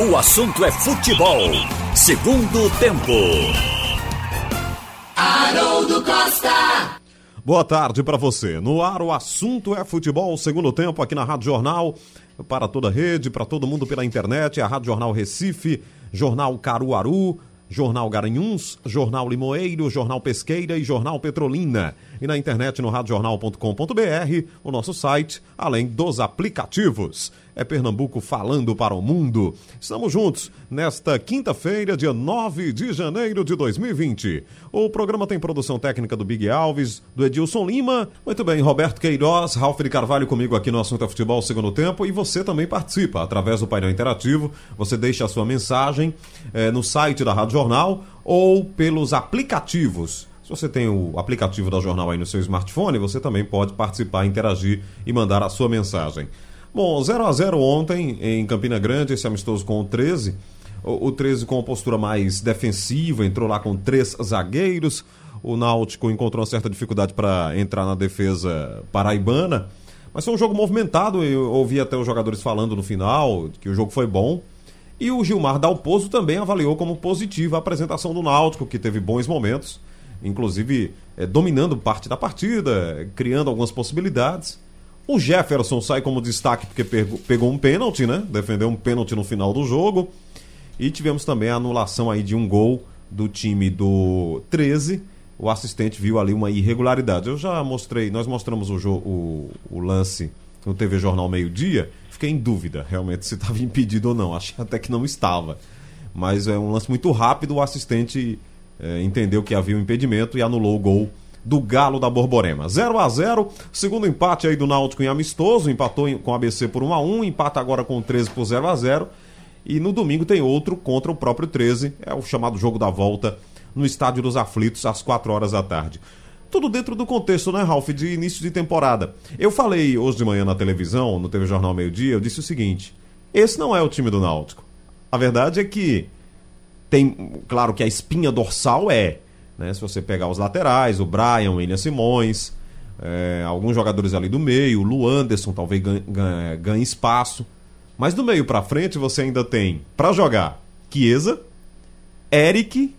O assunto é futebol. Segundo tempo. Haroldo Costa. Boa tarde para você. No ar, o assunto é futebol. Segundo tempo aqui na Rádio Jornal. Para toda a rede, para todo mundo pela internet. A Rádio Jornal Recife, Jornal Caruaru, Jornal Garanhuns, Jornal Limoeiro, Jornal Pesqueira e Jornal Petrolina. E na internet no radiojornal.com.br, o nosso site, além dos aplicativos. É Pernambuco falando para o mundo. Estamos juntos nesta quinta-feira, dia 9 de janeiro de 2020. O programa tem produção técnica do Big Alves, do Edilson Lima. Muito bem, Roberto Queiroz, Ralf de Carvalho comigo aqui no Assunto é Futebol Segundo Tempo. E você também participa através do painel interativo. Você deixa a sua mensagem eh, no site da Rádio Jornal ou pelos aplicativos. Se você tem o aplicativo da Jornal aí no seu smartphone, você também pode participar, interagir e mandar a sua mensagem. Bom, 0 a 0 ontem em Campina Grande, esse amistoso com o 13. O, o 13 com uma postura mais defensiva, entrou lá com três zagueiros. O Náutico encontrou uma certa dificuldade para entrar na defesa paraibana. Mas foi um jogo movimentado, eu ouvi até os jogadores falando no final que o jogo foi bom. E o Gilmar Dalpozo também avaliou como positiva a apresentação do Náutico, que teve bons momentos, inclusive é, dominando parte da partida, criando algumas possibilidades. O Jefferson sai como destaque porque pegou um pênalti, né? Defendeu um pênalti no final do jogo. E tivemos também a anulação aí de um gol do time do 13. O assistente viu ali uma irregularidade. Eu já mostrei, nós mostramos o, o, o lance no TV Jornal Meio Dia. Fiquei em dúvida realmente se estava impedido ou não. Achei até que não estava. Mas é um lance muito rápido. O assistente é, entendeu que havia um impedimento e anulou o gol do Galo da Borborema. 0 a 0 segundo empate aí do Náutico em amistoso, empatou com o ABC por 1 a 1 empata agora com o 13 por 0 a 0 e no domingo tem outro contra o próprio 13, é o chamado jogo da volta no Estádio dos Aflitos às 4 horas da tarde. Tudo dentro do contexto, né, Ralf, de início de temporada. Eu falei hoje de manhã na televisão, no TV Jornal Meio Dia, eu disse o seguinte: esse não é o time do Náutico. A verdade é que tem, claro que a espinha dorsal é né? Se você pegar os laterais, o Brian, o William Simões, é, alguns jogadores ali do meio, o Luanderson talvez ganhe, ganhe, ganhe espaço. Mas do meio para frente você ainda tem para jogar Chiesa, Eric,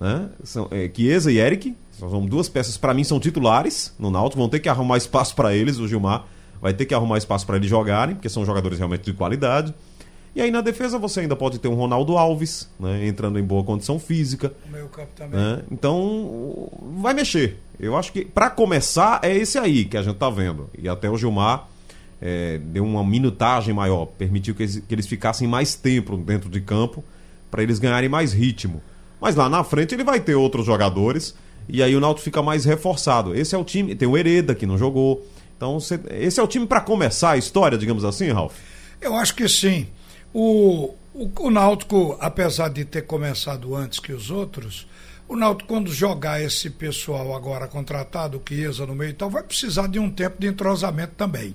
né? São, é, Chiesa e Eric, são duas peças para mim são titulares no Náutico, vão ter que arrumar espaço para eles, o Gilmar vai ter que arrumar espaço para eles jogarem, porque são jogadores realmente de qualidade. E aí na defesa você ainda pode ter um Ronaldo Alves, né, entrando em boa condição física. O meio campo também. Né? Então vai mexer. Eu acho que para começar é esse aí que a gente tá vendo. E até o Gilmar é, deu uma minutagem maior, permitiu que eles, que eles ficassem mais tempo dentro de campo para eles ganharem mais ritmo. Mas lá na frente ele vai ter outros jogadores e aí o Náutico fica mais reforçado. Esse é o time, tem o Hereda que não jogou. Então esse é o time para começar a história, digamos assim, Ralf? Eu acho que sim. O, o, o Náutico, apesar de ter começado antes que os outros, o Náutico, quando jogar esse pessoal agora contratado, o Chiesa no meio e tal, vai precisar de um tempo de entrosamento também.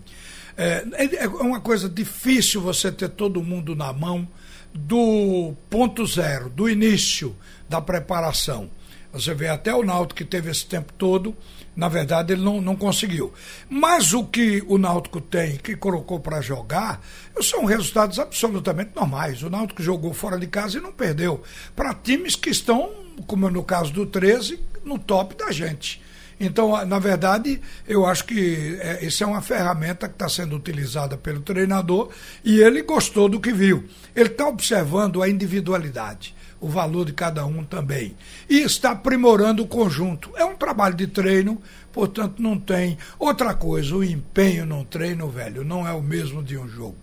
É, é, é uma coisa difícil você ter todo mundo na mão do ponto zero, do início da preparação. Você vê até o Náutico que teve esse tempo todo, na verdade ele não, não conseguiu. Mas o que o Náutico tem, que colocou para jogar, são resultados absolutamente normais. O Náutico jogou fora de casa e não perdeu. Para times que estão, como no caso do 13, no top da gente. Então, na verdade, eu acho que é, isso é uma ferramenta que está sendo utilizada pelo treinador e ele gostou do que viu. Ele está observando a individualidade o valor de cada um também. E está aprimorando o conjunto. É um trabalho de treino, portanto, não tem. Outra coisa, o empenho no treino, velho, não é o mesmo de um jogo.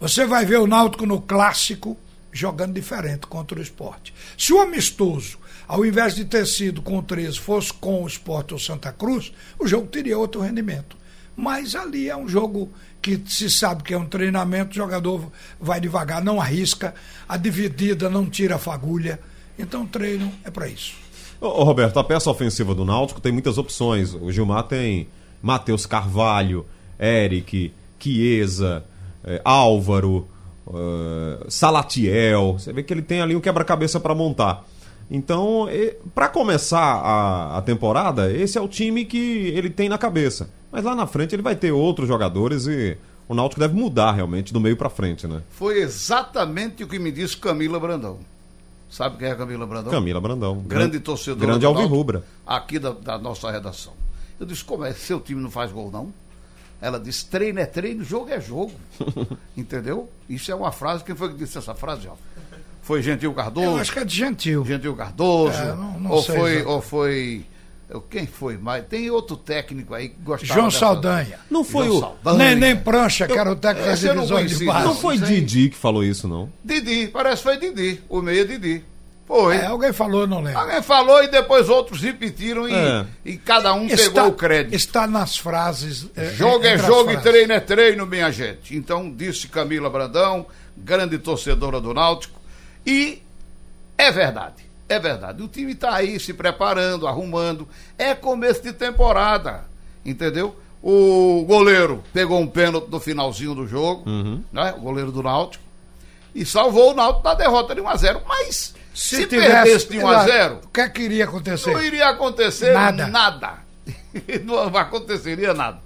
Você vai ver o Náutico no clássico jogando diferente contra o esporte. Se o amistoso, ao invés de ter sido com o 13, fosse com o esporte ou Santa Cruz, o jogo teria outro rendimento. Mas ali é um jogo que se sabe que é um treinamento, o jogador vai devagar, não arrisca, a dividida não tira a fagulha. Então treino é para isso. Ô, Roberto, a peça ofensiva do Náutico tem muitas opções. O Gilmar tem Matheus Carvalho, Eric, Chiesa, é, Álvaro, uh, Salatiel. Você vê que ele tem ali um quebra-cabeça para montar. Então, para começar a, a, temporada, esse é o time que ele tem na cabeça. Mas lá na frente ele vai ter outros jogadores e o Náutico deve mudar realmente do meio para frente, né? Foi exatamente o que me disse Camila Brandão. Sabe quem é Camila Brandão? Camila Brandão. Grande torcedor. Grande Alvirrubra. Aqui da, da, nossa redação. Eu disse, como é? Seu time não faz gol, não? Ela disse, treino é treino, jogo é jogo. Entendeu? Isso é uma frase. Quem foi que disse essa frase, ó? Foi Gentil Cardoso? Eu acho que é de Gentil. Gentil Cardoso? É, não, não ou, sei foi, ou foi quem foi mais? Tem outro técnico aí que gostava. João dessa... Saldanha. Não foi João o. Nem, nem Prancha, que era o técnico das divisões de base. Não foi Didi que falou isso, não? Didi, parece que foi Didi. O meia Didi. Foi. É, alguém falou, não lembro. Alguém falou e depois outros repetiram e, é. e cada um está, pegou o crédito. Está nas frases. É, jogo é, é jogo e treino é treino, minha gente. Então, disse Camila Brandão, grande torcedora do Náutico. E é verdade. É verdade. O time está aí se preparando, arrumando. É começo de temporada. Entendeu? O goleiro pegou um pênalti no finalzinho do jogo, uhum. né? O goleiro do Náutico. E salvou o Náutico da derrota de 1x0. Mas se, se perdesse de 1x0. O que, é que iria acontecer? Não iria acontecer nada. nada. não aconteceria nada.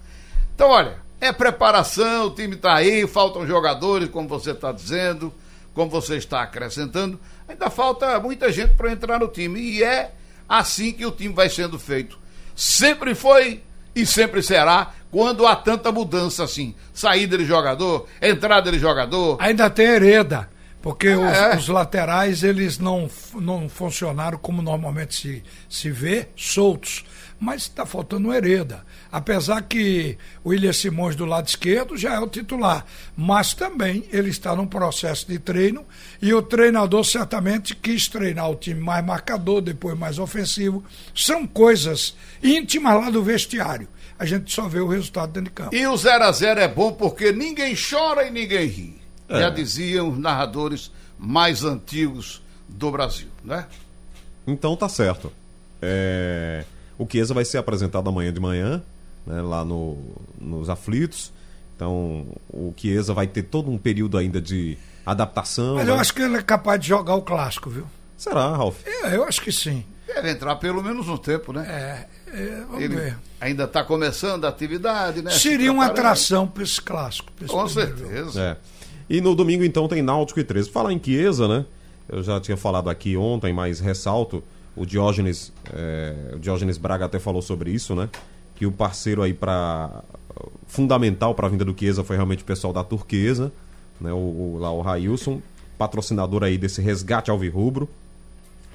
Então, olha, é preparação, o time está aí, faltam jogadores, como você está dizendo, como você está acrescentando. Ainda falta muita gente para entrar no time. E é assim que o time vai sendo feito. Sempre foi e sempre será quando há tanta mudança assim. Saída de jogador, entrada de jogador. Ainda tem hereda. Porque é. os, os, laterais, eles não, não funcionaram como normalmente se, se vê, soltos. Mas está faltando hereda. Apesar que o William Simões do lado esquerdo já é o titular. Mas também ele está num processo de treino e o treinador certamente quis treinar o time mais marcador, depois mais ofensivo. São coisas íntimas lá do vestiário. A gente só vê o resultado dentro de campo. E o 0 a 0 é bom porque ninguém chora e ninguém ri. É. Já diziam os narradores mais antigos do Brasil, né? Então tá certo. É... O Chiesa vai ser apresentado amanhã de manhã né, lá no, nos aflitos. Então o Chiesa vai ter todo um período ainda de adaptação. Mas né? eu acho que ele é capaz de jogar o clássico, viu? Será, Ralf? É, eu acho que sim. Deve entrar pelo menos um tempo, né? É, é vamos ele ver. Ainda está começando a atividade, né? Seria uma atração para esse clássico. Pra esse Com certeza. É. E no domingo, então, tem Náutico e 13. Falar em Chiesa, né? Eu já tinha falado aqui ontem, mas ressalto. O Diógenes, é, o Diógenes Braga até falou sobre isso, né? Que o parceiro aí para fundamental para a vinda do Chiesa foi realmente o pessoal da Turquesa, né, o, o, lá o Railson, patrocinador aí desse resgate alvirrubro.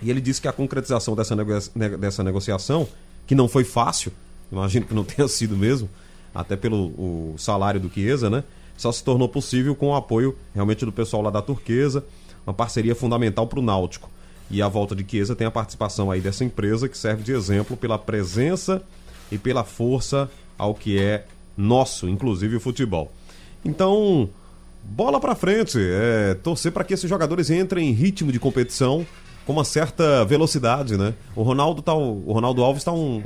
E ele disse que a concretização dessa, nego dessa negociação, que não foi fácil, imagino que não tenha sido mesmo, até pelo o salário do Chiesa, né? Só se tornou possível com o apoio realmente do pessoal lá da Turquesa, uma parceria fundamental para o Náutico. E a volta de Chiesa tem a participação aí dessa empresa que serve de exemplo pela presença e pela força ao que é nosso, inclusive o futebol. Então, bola para frente, é, torcer para que esses jogadores entrem em ritmo de competição com uma certa velocidade, né? O Ronaldo tá, o Ronaldo Alves está um,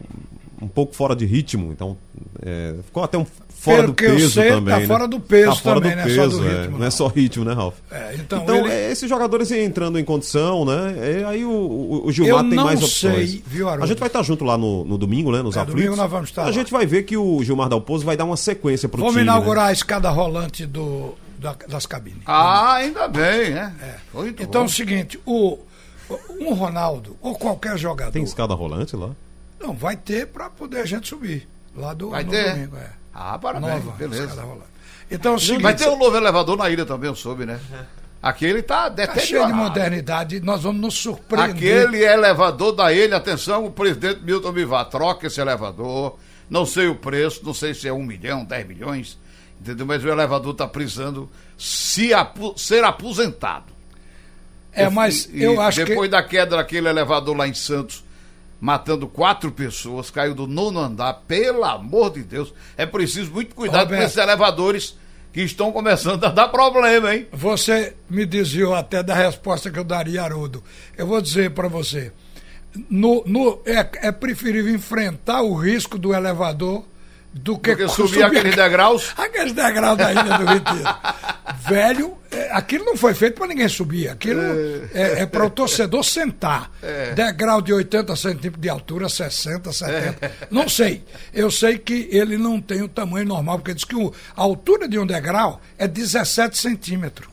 um pouco fora de ritmo, então é, ficou até um fora Pelo do peso sei, tá também. Tá né? fora do peso tá fora também, do peso, não é só do ritmo. É, não. não. é só ritmo, né, Ralf? É, então, então ele... é, esses jogadores entrando em condição, né? É, aí o, o, o Gilmar Eu tem mais opções. Sei, viu, A gente vai estar junto lá no, no domingo, né? Nos é, aflitos. Domingo nós vamos estar. A lá. gente vai ver que o Gilmar Dalpozo vai dar uma sequência pro Vamos time. Vamos inaugurar né? a escada rolante do, da, das cabines. Ah, ainda bem, né? É. Então é o seguinte, o, um Ronaldo ou qualquer jogador. Tem escada rolante lá? Não, vai ter para poder a gente subir. Lá do vai ter. domingo, é. Ah, parabéns, Nova, beleza. Então, é seguinte, Vai ter um novo elevador na ilha também, eu soube, né? Aquele está deteriorado. Tá cheio de modernidade, nós vamos nos surpreender. Aquele elevador da ilha, atenção, o presidente Milton Bivar, troca esse elevador, não sei o preço, não sei se é um milhão, dez milhões, entendeu? Mas o elevador está precisando se apu ser aposentado. É, mas eu, eu acho depois que... Depois da queda daquele elevador lá em Santos, matando quatro pessoas, caiu do nono andar, pelo amor de Deus. É preciso muito cuidado Roberto, com esses elevadores que estão começando a dar problema, hein? Você me desviou até da resposta que eu daria, Haroldo. Eu vou dizer para você. No, no, é, é preferível enfrentar o risco do elevador do que subir, subir aqueles degraus. Aqueles degraus da Ilha do Retiro. Velho, é, aquilo não foi feito para ninguém subir. Aquilo é, é para o torcedor sentar. Degrau de 80 centímetros de altura, 60, 70. Não sei. Eu sei que ele não tem o tamanho normal, porque diz que o- a altura de um degrau é 17 centímetros.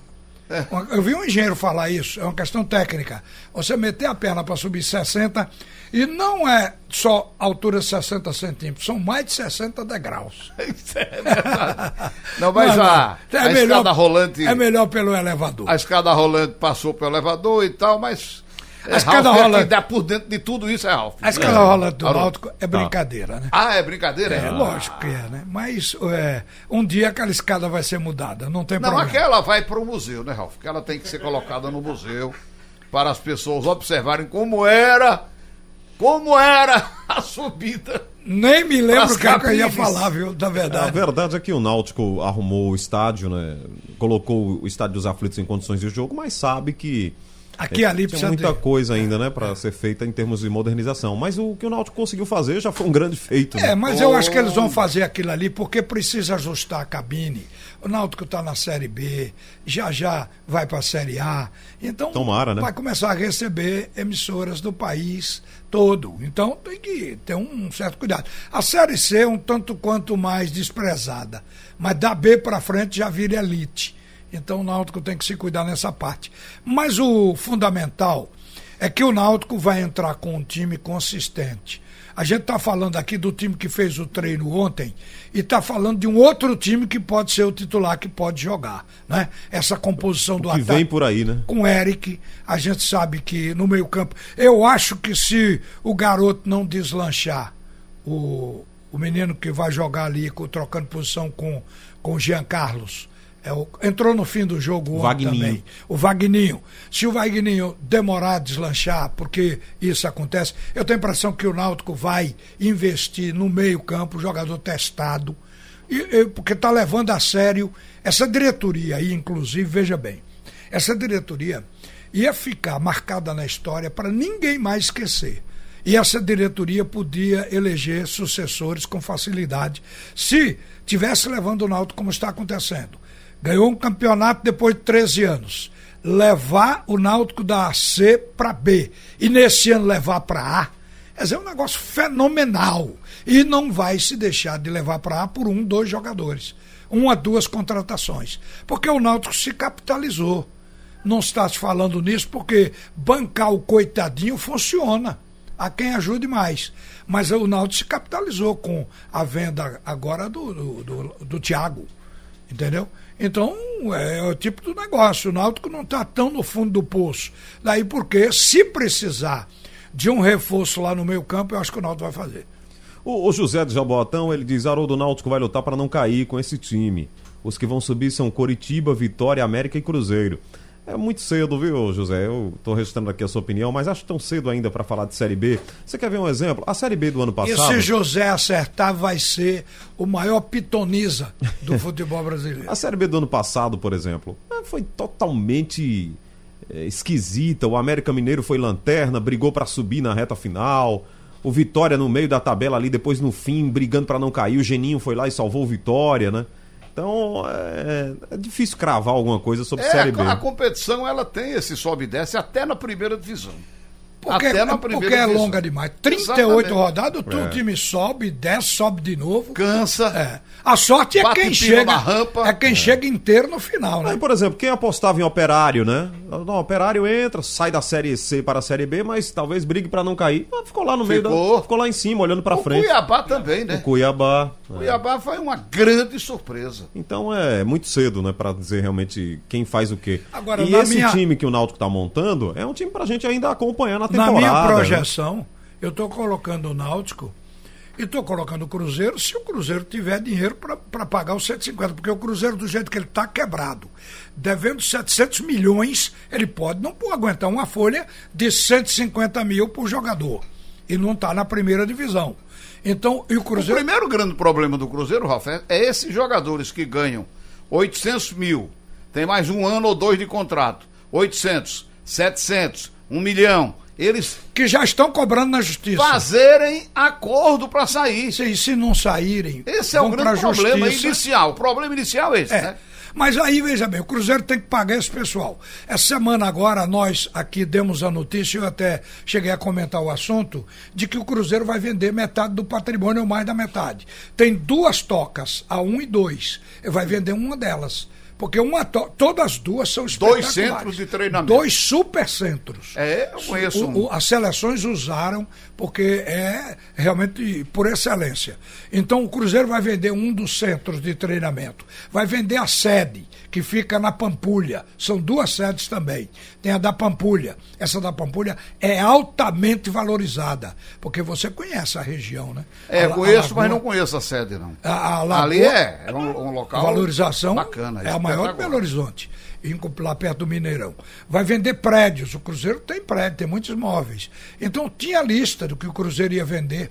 Eu vi um engenheiro falar isso, é uma questão técnica. Você meter a perna para subir 60 e não é só altura 60 centímetros, são mais de 60 degraus. Isso é verdade. Não, mas Não, a, não. a escada rolante. É melhor pelo elevador. A escada rolante passou pelo elevador e tal, mas. A escada Ralf, é rolante- que dá por dentro de tudo isso é Ralf. A escala rolante do Haroldo. Náutico é brincadeira, né? Ah, é brincadeira? É, lógico que é, né? Mas é, um dia aquela escada vai ser mudada, não tem Não, problema. aquela vai para o museu, né, Ralf? Que ela tem que ser colocada no museu para as pessoas observarem como era, como era a subida. Nem me lembro o que, é que eu ia falar, viu? Da A verdade. verdade é que o Náutico arrumou o estádio, né? Colocou o estádio dos aflitos em condições de jogo, mas sabe que Aqui e ali precisa muita de- coisa ainda, né, para ser feita em termos de modernização. Mas o que o Náutico conseguiu fazer já foi um grande feito. É, né? mas eu acho que eles vão fazer aquilo ali porque precisa ajustar a cabine. O Náutico está na Série B, já já vai para a Série A. Então Tomara, né? vai começar a receber emissoras do país todo. Então tem que ter um certo cuidado. A Série C é um tanto quanto mais desprezada, mas da B para frente já vira elite. Então o Náutico tem que se cuidar nessa parte. Mas o fundamental é que o Náutico vai entrar com um time consistente. A gente está falando aqui do time que fez o treino ontem e está falando de um outro time que pode ser o titular, que pode jogar. Né? Essa composição do que ataque. vem por aí, né? Com o Eric, a gente sabe que no meio-campo. Eu acho que se o garoto não deslanchar, o, o menino que vai jogar ali, trocando posição com, com o Jean Carlos. É o- entrou no fim do jogo ontem Vagninho. também. O Vagninho. Se o Vagninho demorar a deslanchar, porque isso acontece, eu tenho a impressão que o Náutico vai investir no meio-campo, jogador testado, e, e- porque está levando a sério essa diretoria aí, inclusive, veja bem, essa diretoria ia ficar marcada na história para ninguém mais esquecer. E essa diretoria podia eleger sucessores com facilidade, se tivesse levando o Náutico como está acontecendo. Ganhou um campeonato depois de 13 anos. Levar o Náutico da C para B e nesse ano levar para A, quer dizer, é um negócio fenomenal. E não vai se deixar de levar para A por um, dois jogadores. Uma, duas contratações. Porque o Náutico se capitalizou. Não está se falando nisso porque bancar o coitadinho funciona. Há quem ajude mais. Mas o Náutico se capitalizou com a venda agora do, do, do, do Thiago. Entendeu? Então, é o tipo do negócio. O Náutico não está tão no fundo do poço. Daí porque, se precisar de um reforço lá no meio campo, eu acho que o Náutico vai fazer. O, o José de Jaboatão, ele diz: Haroldo Náutico vai lutar para não cair com esse time. Os que vão subir são Coritiba, Vitória, América e Cruzeiro. É muito cedo, viu, José? Eu tô registrando aqui a sua opinião, mas acho tão cedo ainda para falar de Série B. Você quer ver um exemplo? A Série B do ano E passado. se José acertar, vai ser o maior pitoniza do futebol brasileiro. A Série B do ano passado, por exemplo, eh, foi totalmente eh, esquisita. O América Mineiro foi lanterna, brigou para subir na reta final. O Vitória no meio da tabela ali, depois no fim, brigando para não cair. O Geninho foi lá e salvou o Vitória, né? Então é, é difícil cravar alguma coisa sobre É, Série B. a, a competição ela tem esse sobe e desce até na primeira divisão. Porque, até na porque primeira é divisão. longa demais. 38 Exatamente. rodadas, o time sobe, desce, sobe de novo. Cansa. É. A sorte é quem chega. rampa. É quem chega inteiro no final, Aí, né? por exemplo, quem apostava em Operário, né? Não, o Operário entra, sai da Série C para a Série B, mas talvez brigue para não cair. Ah, ficou lá no meio da. Ficou. Lá em cima, olhando para O frente. Cuiabá também, né? O Cuiabá. O Cuiabá foi uma grande surpresa. Então é muito cedo, né, Pra dizer realmente quem faz o quê. Agora, e esse minha- time que o Náutico tá montando é um time pra gente ainda acompanhar na Na temporada. minha né? projeção, eu estou colocando o Náutico e estou colocando o Cruzeiro se o Cruzeiro tiver dinheiro para pagar os 150, porque o Cruzeiro, do jeito que ele está quebrado, devendo 700 milhões, ele pode não pode aguentar uma folha de 150 mil por jogador. E não está na primeira divisão. Então, e o O Cruzeiro. primeiro grande problema do Cruzeiro, Ralf, é é esses jogadores que ganham 800 mil, tem mais um ano ou dois de contrato, 800, 700, 1 milhão, eles que já estão cobrando na justiça. fazerem acordo para sair. E se não saírem, Esse é o grande problema justiça. inicial. O problema inicial é esse, É. né? Mas aí, veja bem, o Cruzeiro tem que pagar esse pessoal. Essa semana agora, nós aqui demos a notícia, eu até cheguei a comentar o assunto, de que o Cruzeiro vai vender metade do patrimônio ou mais da metade. Tem duas tocas, a 1 um e 2. Vai vender uma delas. Porque uma to... todas as duas são Dois centros de treinamento. Dois supercentros. É, eu conheço o, o, as seleções usaram porque é realmente por excelência. Então o Cruzeiro vai vender um dos centros de treinamento. Vai vender a sede, que fica na Pampulha. São duas sedes também. Tem a da Pampulha. Essa da Pampulha é altamente valorizada. Porque você conhece a região, né? É, a, conheço, a mas não conheço a sede, não. A, a Ali é, é um, um local. Valorização bacana. É a maior de Belo Horizonte, lá perto do Mineirão. Vai vender prédios. O Cruzeiro tem prédio, tem muitos imóveis. Então tinha lista do que o Cruzeiro ia vender.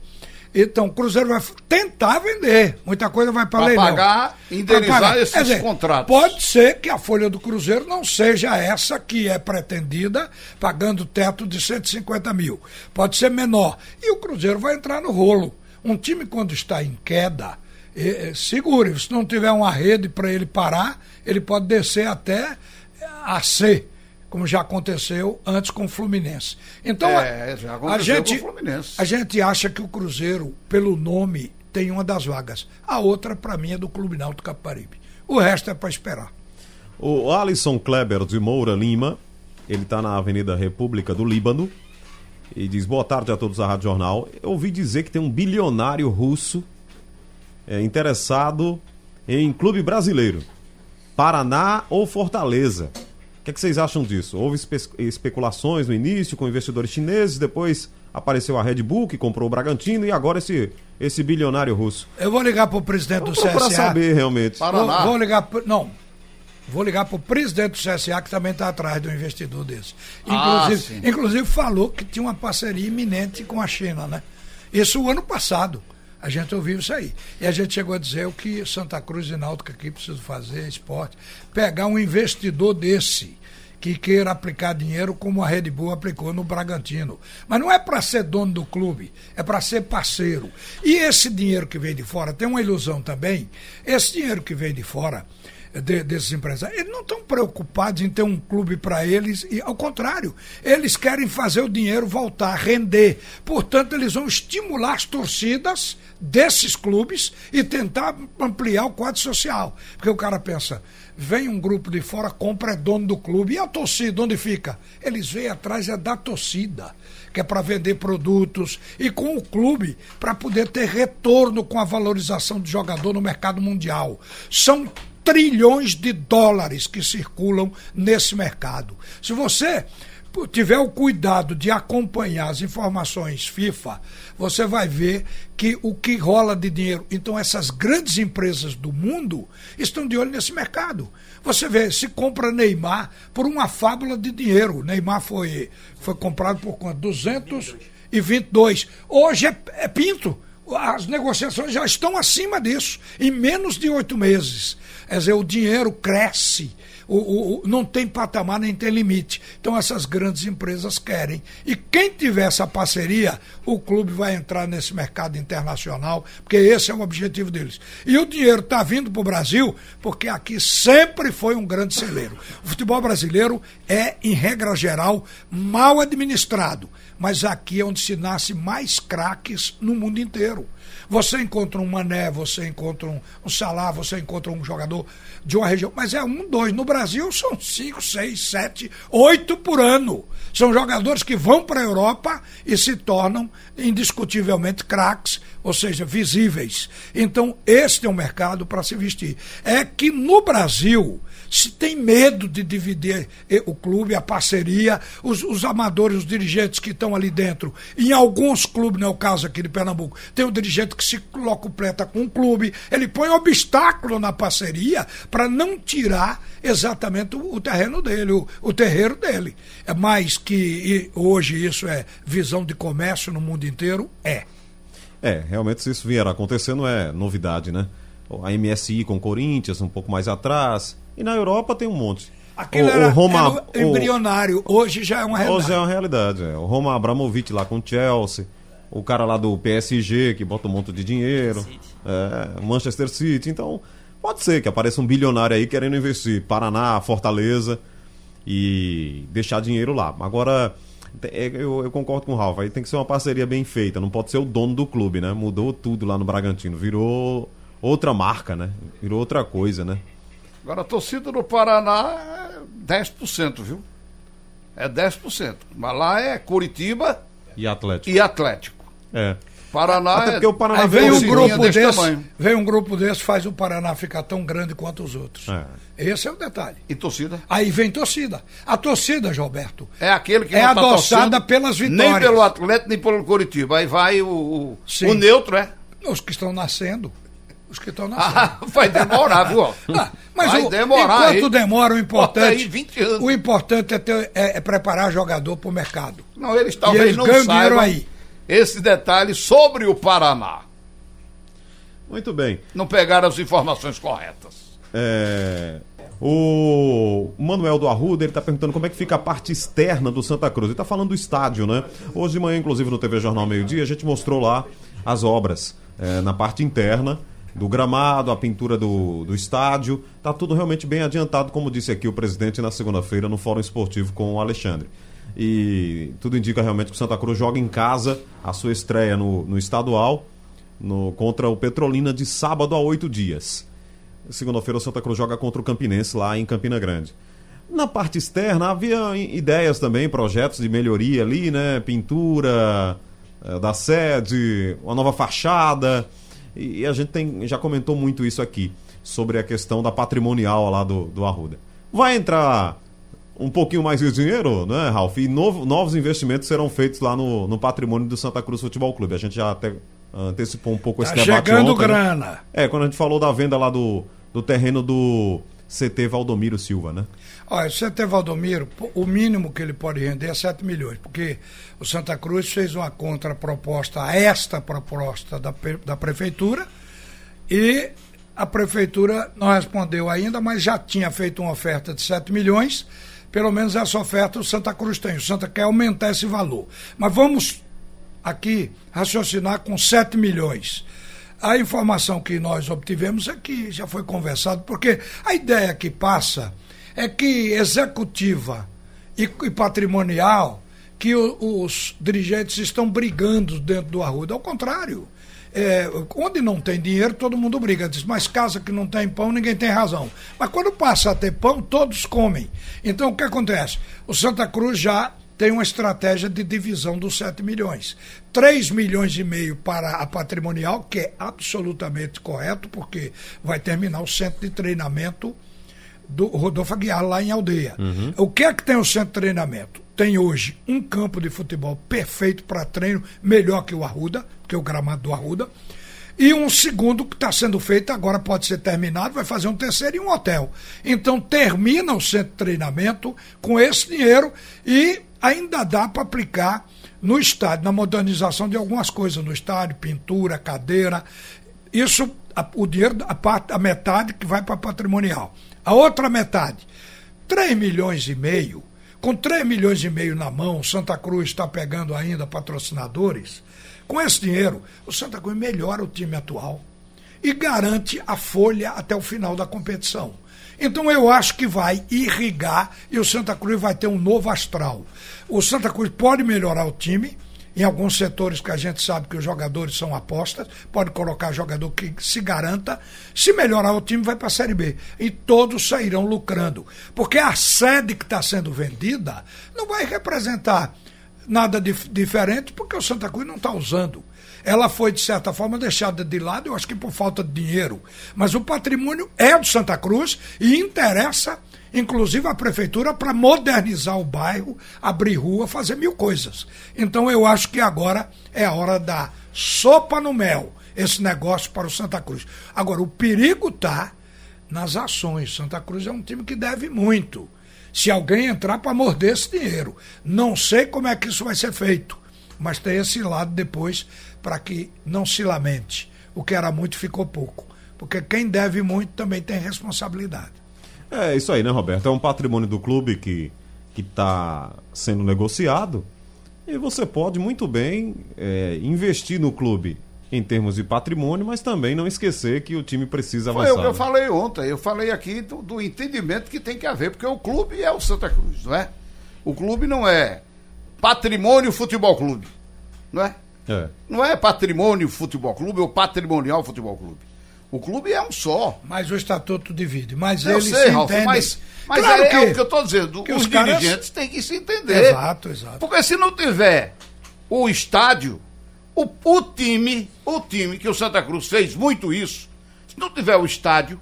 Então, o Cruzeiro vai tentar vender. Muita coisa vai para leilão. pagar, indenizar pagar. esses dizer, contratos. Pode ser que a folha do Cruzeiro não seja essa que é pretendida, pagando teto de 150 mil. Pode ser menor. E o Cruzeiro vai entrar no rolo. Um time, quando está em queda, é, segure. Se não tiver uma rede para ele parar, ele pode descer até a C, como já aconteceu antes com o Fluminense. Então, é, a, gente, a gente acha que o Cruzeiro, pelo nome, tem uma das vagas. A outra, para mim, é do Clube Náutico Caparibe. O resto é para esperar. O Alisson Kleber de Moura Lima, ele está na Avenida República do Líbano e diz: Boa tarde a todos da Rádio Jornal. Eu ouvi dizer que tem um bilionário russo é, interessado em clube brasileiro, Paraná ou Fortaleza. O que, é que vocês acham disso? Houve espe especulações no início com investidores chineses, depois apareceu a Red Bull que comprou o Bragantino e agora esse, esse bilionário russo. Eu vou ligar para o presidente do CSA. Para saber realmente. Paraná. Vou, vou ligar pro, não. Vou ligar para o presidente do CSA, que também está atrás do investidor desse. Inclusive, ah, inclusive falou que tinha uma parceria iminente com a China, né? Isso o ano passado. A gente ouviu isso aí. E a gente chegou a dizer o que Santa Cruz e Náutica aqui precisam fazer, esporte, pegar um investidor desse que queira aplicar dinheiro como a Red Bull aplicou no Bragantino. Mas não é para ser dono do clube, é para ser parceiro. E esse dinheiro que vem de fora, tem uma ilusão também, esse dinheiro que vem de fora, de, desses empresários. Eles não estão preocupados em ter um clube para eles, e ao contrário, eles querem fazer o dinheiro voltar, render. Portanto, eles vão estimular as torcidas desses clubes e tentar ampliar o quadro social. Porque o cara pensa, vem um grupo de fora, compra, é dono do clube. E a torcida, onde fica? Eles vêm atrás é da torcida, que é para vender produtos, e com o clube, para poder ter retorno com a valorização do jogador no mercado mundial. São trilhões de dólares que circulam nesse mercado. Se você tiver o cuidado de acompanhar as informações FIFA, você vai ver que o que rola de dinheiro. Então, essas grandes empresas do mundo estão de olho nesse mercado. Você vê, se compra Neymar por uma fábula de dinheiro. Neymar foi, foi comprado por quanto? 222. Hoje é, é pinto as negociações já estão acima disso, em menos de oito meses. Quer dizer, o dinheiro cresce, o, o, o, não tem patamar nem tem limite. Então essas grandes empresas querem. E quem tiver essa parceria, o clube vai entrar nesse mercado internacional, porque esse é o objetivo deles. E o dinheiro está vindo para o Brasil, porque aqui sempre foi um grande celeiro. O futebol brasileiro é, em regra geral, mal administrado mas aqui é onde se nasce mais craques no mundo inteiro. Você encontra um Mané, você encontra um, um Salah, você encontra um jogador de uma região, mas é um, dois. No Brasil são cinco, seis, sete, oito por ano. São jogadores que vão para a Europa e se tornam indiscutivelmente craques, ou seja, visíveis. Então, este é um mercado para se vestir. É que no Brasil se tem medo de dividir eh, o clube, a parceria, os, os amadores, os dirigentes que estão ali dentro. Em alguns clubes, não é o caso aqui de Pernambuco, tem um dirigente que se completa com um clube, ele põe obstáculo na parceria para não tirar exatamente o, o terreno dele, o, o terreiro dele. É mais que hoje isso é visão de comércio no mundo inteiro? É. É, realmente se isso vier acontecendo é novidade, né? A MSI com Corinthians um pouco mais atrás, e na Europa tem um monte. Aquilo o, era, o Roma, era embrionário, hoje já é uma realidade. Hoje é uma realidade. É. O Roma Abramovich lá com o Chelsea, o cara lá do PSG que bota um monte de dinheiro, é, Manchester City. Então, Pode ser que apareça um bilionário aí querendo investir Paraná, Fortaleza e deixar dinheiro lá. Agora, é, eu, eu, concordo com o Ralf, aí tem que ser uma parceria bem feita, não pode ser o dono do clube, né? Mudou tudo lá no Bragantino, virou outra marca, né? Virou outra coisa, né? Agora a torcida do Paraná é 10%, viu? É 10%. Mas lá é Curitiba e Atlético. E Atlético. É. Paraná Até porque é... o Paraná Aí vem um grupo desse, vem um grupo desse faz o Paraná ficar tão grande quanto os outros. É. Esse é o detalhe. E torcida? Aí vem torcida. A torcida, Gilberto, é aquele que é tá adoçada pelas vitórias. Nem pelo Atlético nem pelo Curitiba. Aí vai o, o, o neutro, é? Os que estão nascendo. Os que estão nascendo. Ah, vai demorar, viu? Ah, mas vai o, demorar. Enquanto aí, demora, o importante. Aí 20 anos. O importante é, ter, é, é preparar jogador para o mercado. Não, eles talvez e eles não saibam. aí esse detalhe sobre o Paraná. Muito bem. Não pegaram as informações corretas. É... O Manuel do Arruda, ele está perguntando como é que fica a parte externa do Santa Cruz. Ele está falando do estádio, né? Hoje de manhã, inclusive, no TV Jornal Meio Dia, a gente mostrou lá as obras é, na parte interna do gramado, a pintura do, do estádio. Está tudo realmente bem adiantado, como disse aqui o presidente na segunda-feira no Fórum Esportivo com o Alexandre e tudo indica realmente que o Santa Cruz joga em casa a sua estreia no, no estadual no, contra o Petrolina de sábado a oito dias. Segunda-feira o Santa Cruz joga contra o Campinense lá em Campina Grande. Na parte externa havia ideias também, projetos de melhoria ali, né? Pintura é, da sede, uma nova fachada. E, e a gente tem, já comentou muito isso aqui, sobre a questão da patrimonial lá do, do Arruda. Vai entrar um pouquinho mais de dinheiro, né, Ralf? E novo, novos investimentos serão feitos lá no, no patrimônio do Santa Cruz Futebol Clube. A gente já até antecipou um pouco tá esse debate chegando ontem, né? grana. Né? É, quando a gente falou da venda lá do, do terreno do CT Valdomiro Silva, né? Olha, o CT Valdomiro, o mínimo que ele pode render é 7 milhões, porque o Santa Cruz fez uma contraproposta a esta proposta da, da prefeitura e a prefeitura não respondeu ainda, mas já tinha feito uma oferta de 7 milhões pelo menos essa oferta o Santa Cruz tem. O Santa quer aumentar esse valor. Mas vamos aqui raciocinar com 7 milhões. A informação que nós obtivemos é que já foi conversado, porque a ideia que passa é que executiva e, e patrimonial, que o, os dirigentes estão brigando dentro do Arruda. Ao contrário, é, onde não tem dinheiro, todo mundo briga. Diz, mas casa que não tem pão, ninguém tem razão. Mas quando passa a ter pão, todos comem. Então o que acontece? O Santa Cruz já tem uma estratégia de divisão dos 7 milhões. 3 milhões e meio para a patrimonial, que é absolutamente correto, porque vai terminar o centro de treinamento do Rodolfo Aguiar lá em Aldeia. Uhum. O que é que tem o centro de treinamento? Tem hoje um campo de futebol perfeito para treino, melhor que o Arruda, que é o gramado do Arruda. E um segundo que está sendo feito, agora pode ser terminado, vai fazer um terceiro em um hotel. Então termina o centro de treinamento com esse dinheiro e ainda dá para aplicar no estádio, na modernização de algumas coisas no estádio, pintura, cadeira. Isso, a, o dinheiro, a, parte, a metade que vai para patrimonial. A outra metade, 3 milhões e meio, com 3 milhões e meio na mão, Santa Cruz está pegando ainda patrocinadores. Com esse dinheiro, o Santa Cruz melhora o time atual e garante a folha até o final da competição. Então eu acho que vai irrigar e o Santa Cruz vai ter um novo astral. O Santa Cruz pode melhorar o time, em alguns setores que a gente sabe que os jogadores são apostas, pode colocar jogador que se garanta. Se melhorar o time, vai para a Série B. E todos sairão lucrando. Porque a sede que está sendo vendida não vai representar nada dif diferente, porque o Santa Cruz não está usando. Ela foi, de certa forma, deixada de lado, eu acho que por falta de dinheiro. Mas o patrimônio é do Santa Cruz e interessa inclusive a prefeitura, para modernizar o bairro, abrir rua, fazer mil coisas. Então eu acho que agora é a hora da sopa no mel, esse negócio para o Santa Cruz. Agora, o perigo está nas ações. Santa Cruz é um time que deve muito. Se alguém entrar para morder esse dinheiro. Não sei como é que isso vai ser feito, mas tem esse lado depois para que não se lamente. O que era muito ficou pouco. Porque quem deve muito também tem responsabilidade. É isso aí, né, Roberto? É um patrimônio do clube que está sendo negociado e você pode muito bem é, investir no clube em termos de patrimônio, mas também não esquecer que o time precisa Foi avançar. o que eu né? falei ontem. Eu falei aqui do, do entendimento que tem que haver, porque o clube é o Santa Cruz, não é? O clube não é patrimônio futebol clube, não é? É. Não é patrimônio futebol clube ou patrimonial futebol clube. O clube é um só. Mas o estatuto divide. Mas Eu eles sei, se Ralf, entendem. mas, mas claro é, que, é o que eu estou dizendo. Os, os caras- dirigentes têm que se entender. Exato, exato. Porque se não tiver o estádio, o, o time, o time que o Santa Cruz fez muito isso, se não tiver o estádio,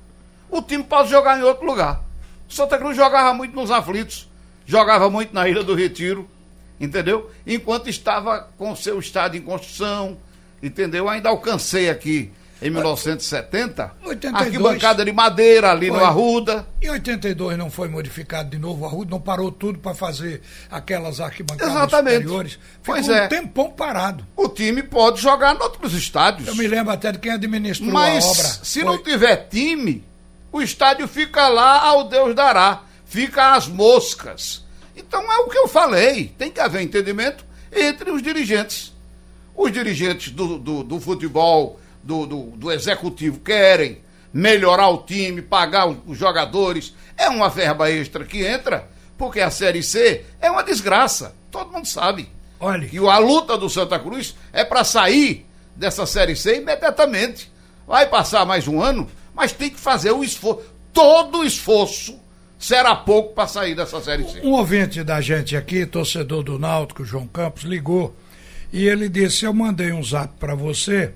o time pode jogar em outro lugar. O Santa Cruz jogava muito nos aflitos, jogava muito na Ilha do Retiro, entendeu? Enquanto estava com o seu estádio em construção, entendeu? Ainda alcancei aqui em 1970, 82. arquibancada de madeira ali no Foi. Arruda. Em 82 não foi modificado de novo o Arruda, não parou tudo para fazer aquelas arquibancadas Exatamente. superiores. Ficou Pois um é. tempão parado. O time pode jogar em outros estádios. Eu me lembro até de quem administrou Mas a obra. se Foi- não tiver time, o estádio fica lá ao Deus dará. Fica às moscas. Então é o que eu falei. Tem que haver entendimento entre os dirigentes. Os dirigentes do, do, do futebol, do, do, do executivo, querem melhorar o time, pagar os, jogadores. É uma verba extra que entra, porque a Série C é uma desgraça. Todo mundo sabe. Olha. E a luta do Santa Cruz é para sair dessa Série C imediatamente. Vai passar mais um ano, mas tem que fazer o esforço. Todo o esforço será pouco para sair dessa Série C. Um ouvinte da gente aqui, torcedor do Náutico, João Campos, ligou e ele disse: Eu mandei um zap para você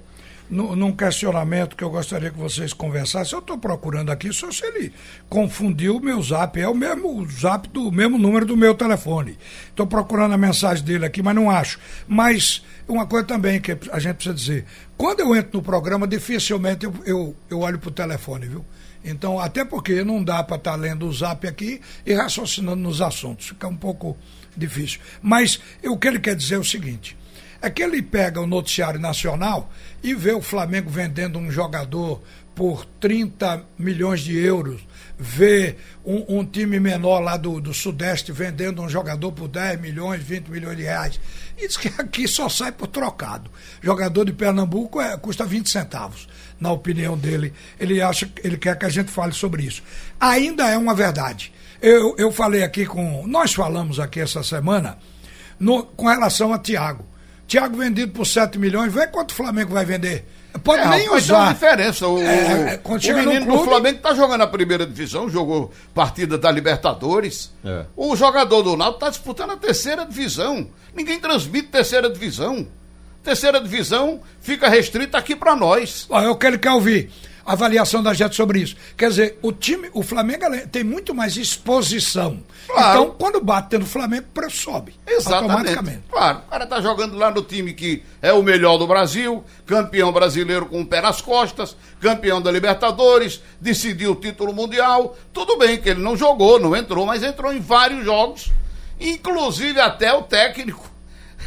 nu- num questionamento que eu gostaria que vocês conversassem. Eu estou procurando aqui, só se ele confundiu o meu zap. É o mesmo zap do mesmo número do meu telefone. Estou procurando a mensagem dele aqui, mas não acho. Mas uma coisa também que a gente precisa dizer: quando eu entro no programa, dificilmente eu, eu, eu olho para o telefone, viu? Então, até porque não dá para estar lendo o zap aqui e raciocinando nos assuntos. Fica um pouco difícil. Mas o que ele quer dizer é o seguinte: é que ele pega o noticiário nacional e vê o Flamengo vendendo um jogador por 30 milhões de euros, vê um, um time menor lá do, do Sudeste vendendo um jogador por 10 milhões, 20 milhões de reais. E diz que aqui só sai por trocado. Jogador de Pernambuco é, custa 20 centavos, na opinião dele. Ele acha, ele quer que a gente fale sobre isso. Ainda é uma verdade. Eu, eu falei aqui com. Nós falamos aqui essa semana no- com relação a Thiago. Thiago vendido por 7 milhões, vê quanto o Flamengo vai vender. Pode É, nem mas tem uma usar. diferença. O, É, é, o no menino do clube- Flamengo está jogando a primeira divisão, jogou partida da Libertadores. É. O jogador do Náutico está disputando a terceira divisão. Ninguém transmite terceira divisão. Terceira divisão fica restrita aqui para nós. Ó, eu quero que ouvir a avaliação da gente sobre isso. Quer dizer, o time, o Flamengo tem muito mais exposição. Claro. Então, quando bate no Flamengo, o preço sobe. Exatamente. Automaticamente. Claro, o cara tá jogando lá no time que é o melhor do Brasil, campeão brasileiro com o pé nas costas, campeão da Libertadores, decidiu o título mundial. Tudo bem que ele não jogou, não entrou, mas entrou em vários jogos. Inclusive até o técnico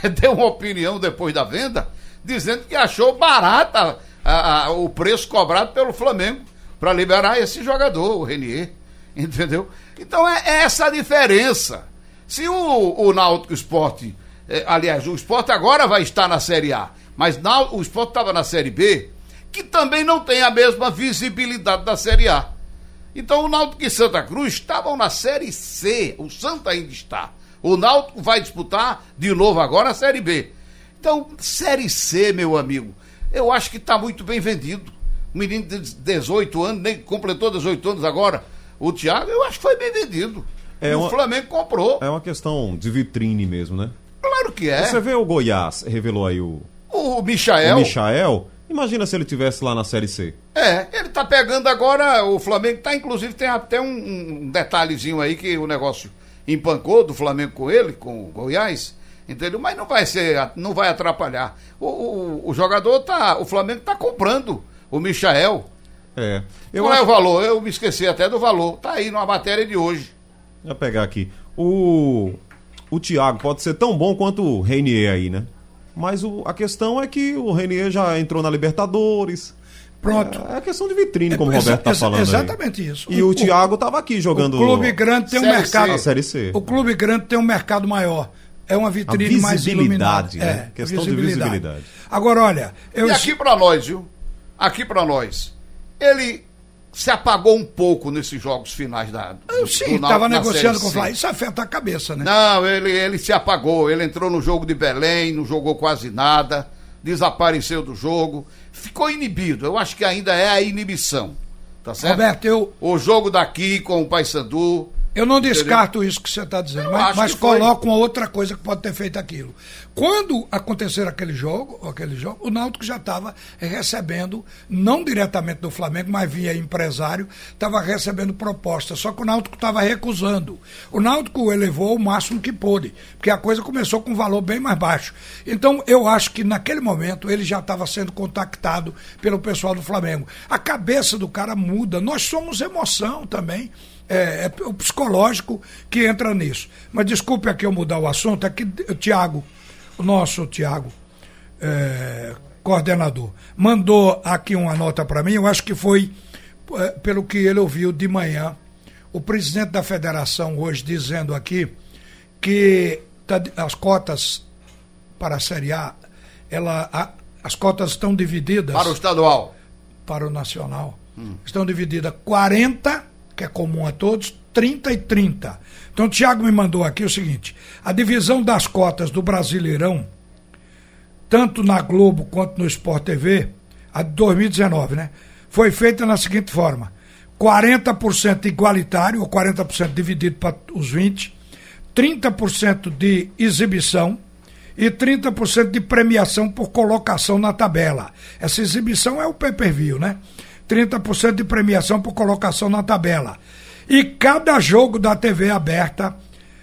deu uma opinião depois da venda, dizendo que achou barata a- a- o preço cobrado pelo Flamengo para liberar esse jogador, o Renier. Entendeu? Então é essa a diferença. Se o, o Náutico Esporte, eh, aliás, o Esporte agora vai estar na Série A, mas na- o Esporte estava na Série B, que também não tem a mesma visibilidade da Série A. Então o Náutico e Santa Cruz estavam na Série C, o Santa ainda está. O Náutico vai disputar de novo agora a Série B. Então, Série C, meu amigo, eu acho que está muito bem vendido. Um menino de 18 anos, nem completou 18 anos agora. O Thiago, eu acho que foi bem vendido. É E uma- O Flamengo comprou. É uma questão de vitrine mesmo, né? Claro que é. Você vê o Goiás, revelou aí o, O Michael. o Michael. Imagina se ele tivesse lá na Série C. É, ele tá pegando agora, o Flamengo tá, inclusive, tem até um, um detalhezinho aí que o negócio empancou do Flamengo com ele, com o Goiás, entendeu? Mas não vai ser, não vai atrapalhar. O, o, o jogador tá, o Flamengo tá comprando o Michael. É. Eu Qual é acho... o valor? Eu me esqueci até do valor. Tá aí numa matéria de hoje. Deixa eu pegar aqui. O, o Thiago pode ser tão bom quanto o Reinier aí, né? Mas o... a questão é que o Reinier já entrou na Libertadores. Pronto. É questão de vitrine, como o Roberto tá exa- falando aí. Exatamente isso. E o, Thiago tava aqui jogando O clube grande tem um Série mercado. C. a Série C. O clube grande tem um mercado maior. é uma vitrine mais iluminada. Né? É, questão visibilidade. de visibilidade. Agora, olha. Eu... E aqui para nós, viu? Aqui para nós. Ele se apagou um pouco nesses jogos finais da. Do, sim, estava negociando com o Flávio. Isso afeta a cabeça, né? Não, ele, ele se apagou. Ele entrou no jogo de Belém, não jogou quase nada, desapareceu do jogo, ficou inibido. Eu acho que ainda é a inibição. Tá certo? Roberto, eu. O jogo daqui com o Paysandu eu não descarto Entendeu? isso que você está dizendo, eu mas, mas coloco uma outra coisa que pode ter feito aquilo. Quando acontecer aquele jogo, aquele jogo, o Náutico já estava recebendo, não diretamente do Flamengo, mas via empresário, estava recebendo propostas. Só que o Náutico estava recusando. O Náutico elevou o máximo que pôde, porque a coisa começou com um valor bem mais baixo. Então, eu acho que naquele momento ele já estava sendo contactado pelo pessoal do Flamengo. A cabeça do cara muda. Nós somos emoção também é, é, o psicológico que entra nisso. Mas desculpe aqui eu mudar o assunto, é que o Tiago, o nosso Tiago, é, coordenador, mandou aqui uma nota para mim, eu acho que foi é, pelo que ele ouviu de manhã, o presidente da federação hoje dizendo aqui que tá, as cotas para a Série A, ela, a, as cotas estão divididas. Para o estadual. Para o nacional. Hum. Estão divididas 40 que é comum a todos, 30 e 30. Então, o Tiago me mandou aqui o seguinte: a divisão das cotas do Brasileirão, tanto na Globo quanto no Sport TV, a de 2019, né? Foi feita na seguinte forma: 40% igualitário, ou 40% dividido para os 20, 30% de exibição e 30% de premiação por colocação na tabela. Essa exibição é o pay-per-view, né? 30% de premiação por colocação na tabela. E cada jogo da TV aberta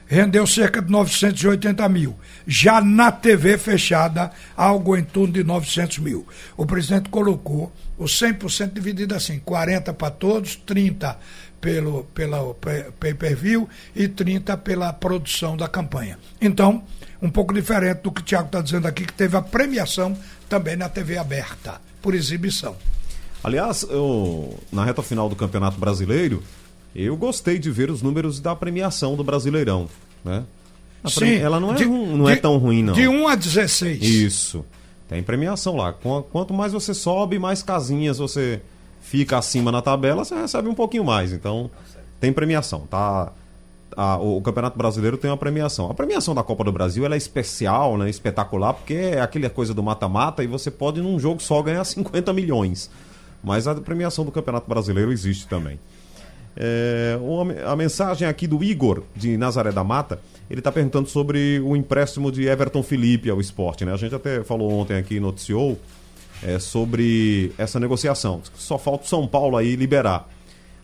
rendeu cerca de 980 mil. Já na TV fechada, algo em torno de 900 mil. O presidente colocou o 100% dividido assim: 40 para todos, 30 pelo pela pay-per-view e 30 pela produção da campanha. Então, um pouco diferente do que o Tiago está dizendo aqui, que teve a premiação também na TV aberta, por exibição. Aliás, eu, na reta final do Campeonato Brasileiro, eu gostei de ver os números da premiação do Brasileirão, né? Sim, ela não, é, de, não é de, é tão ruim, não. De 1 a 16. Isso. Tem premiação lá. Quanto mais você sobe, mais casinhas você fica acima na tabela, você recebe um pouquinho mais. Então, tem premiação. Tá, a, o Campeonato Brasileiro tem uma premiação. A premiação da Copa do Brasil é especial, né, espetacular, porque é aquela coisa do mata-mata e você pode, num jogo só, ganhar 50 milhões. Mas a premiação do Campeonato Brasileiro existe também. É, uma, a mensagem aqui do Igor, de Nazaré da Mata, ele está perguntando sobre o empréstimo de Everton Felipe ao esporte. Né? A gente até falou ontem aqui, noticiou, é, sobre essa negociação. Só falta o São Paulo aí liberar.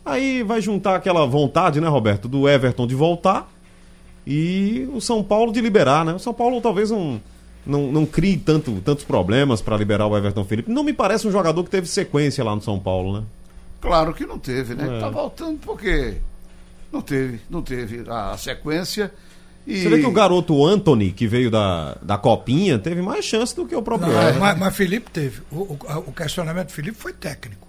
Aí vai juntar aquela vontade, né, Roberto, do Everton de voltar e o São Paulo de liberar, né? O São Paulo talvez não não, não crie tanto, tantos problemas para liberar o Everton Felipe. Não me parece um jogador que teve sequência lá no São Paulo, né? Claro que não teve, né? É. Tá voltando porque não teve, não teve a sequência. E... Você vê que o garoto Anthony, que veio da, da Copinha, teve mais chance do que o próprio não, Everton. Mas, mas Felipe teve. O, o, o questionamento do Felipe foi técnico.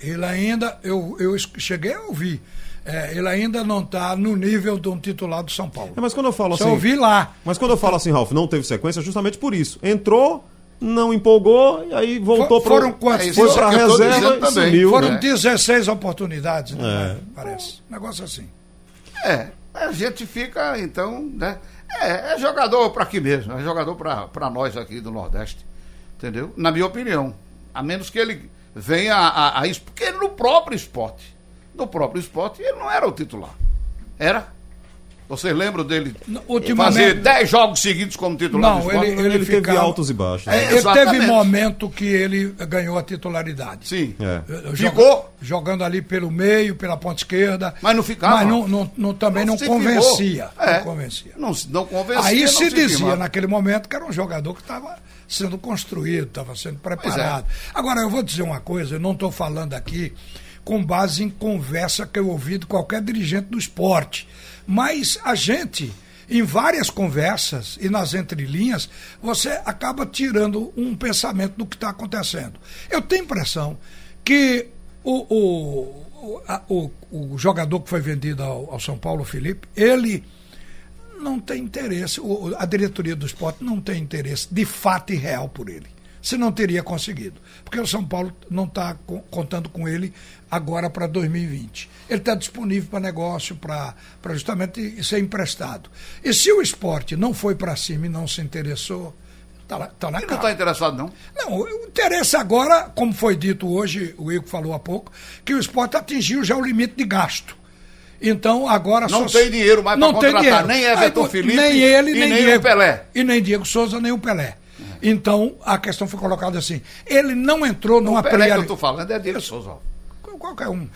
Ele ainda, eu, eu cheguei a ouvir é, ele ainda não está no nível de um titular do São Paulo. É, mas quando eu falo Só assim. ouvi lá. Mas quando eu falo assim, Ralf, não teve sequência, justamente por isso. Entrou, não empolgou, e aí voltou para Foram quantos? É, foi para a reserva e sumiu. Foram né? 16 oportunidades, né? É. Parece. Negócio assim. É, a gente fica, então, né? É, é jogador para aqui mesmo, é jogador para nós aqui do Nordeste. Entendeu? Na minha opinião. A menos que ele venha a, a, a isso. Porque no próprio esporte no próprio esporte, ele não era o titular. Era? Vocês lembram dele fazer 10 jogos seguidos como titular não, do esporte? Ele, ele, ele ficava... teve altos e baixos. É, ele teve momento que ele ganhou a titularidade. Sim. É. Ficou? Jogando ali pelo meio, pela ponta esquerda. Mas não ficava? Mas não, não, não também não, não convencia. É. Não convencia. Não, não convencia. Aí se, se dizia naquele momento que era um jogador que estava sendo construído, estava sendo é. preparado. É. Agora, eu vou dizer uma coisa, eu não estou falando aqui com base em conversa que eu ouvi de qualquer dirigente do esporte. Mas a gente, em várias conversas e nas entrelinhas, você acaba tirando um pensamento do que está acontecendo. Eu tenho impressão que o, o, a, o, o jogador que foi vendido ao, ao São Paulo, Felipe, ele não tem interesse, a diretoria do esporte não tem interesse de fato e real por ele. Se não teria conseguido. Porque o São Paulo não está contando com ele agora para 2020. Ele está disponível para negócio, para justamente ser emprestado. E se o esporte não foi para cima e não se interessou, Está tá na Ele não está interessado, não? Não, o interesse agora, como foi dito hoje, o Igor falou há pouco, que o esporte atingiu já o limite de gasto. Então agora não só... tem dinheiro mais para contratar dinheiro. nem Everton Aí, Felipe nem ele, e nem, nem Diego, o Pelé. E nem Diego Souza, nem o Pelé. Então a questão foi colocada assim. Ele não entrou numa Pelé priori... que eu estou falando é Diego Souza. Qualquer um.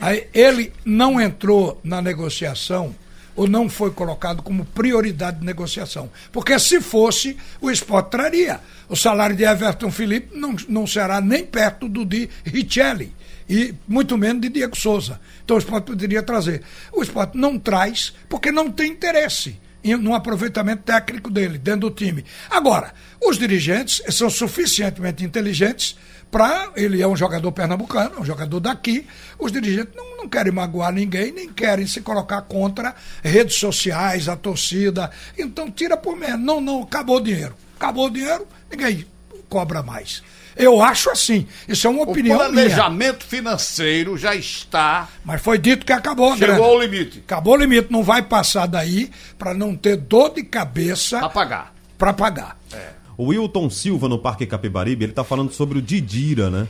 Aí, ele não entrou na negociação ou não foi colocado como prioridade de negociação. Porque se fosse, o esporte traria. O salário de Everton Felipe não, não será nem perto do de Richelli e muito menos de Diego Souza. Então o esporte poderia trazer. O esporte não traz porque não tem interesse no aproveitamento técnico dele, dentro do time. Agora, os dirigentes são suficientemente inteligentes para. Ele é um jogador pernambucano, um jogador daqui. Os dirigentes não, não querem magoar ninguém, nem querem se colocar contra redes sociais, a torcida. Então tira por menos. Não, não, acabou o dinheiro. Acabou o dinheiro, ninguém cobra mais. Eu acho assim. Isso é uma opinião. O planejamento minha. financeiro já está. Mas foi dito que acabou, Chegou grana. ao limite. Acabou o limite. Não vai passar daí para não ter dor de cabeça. Para pagar. Para pagar. É. O Wilton Silva, no Parque Capibaribe, ele está falando sobre o Didira, né?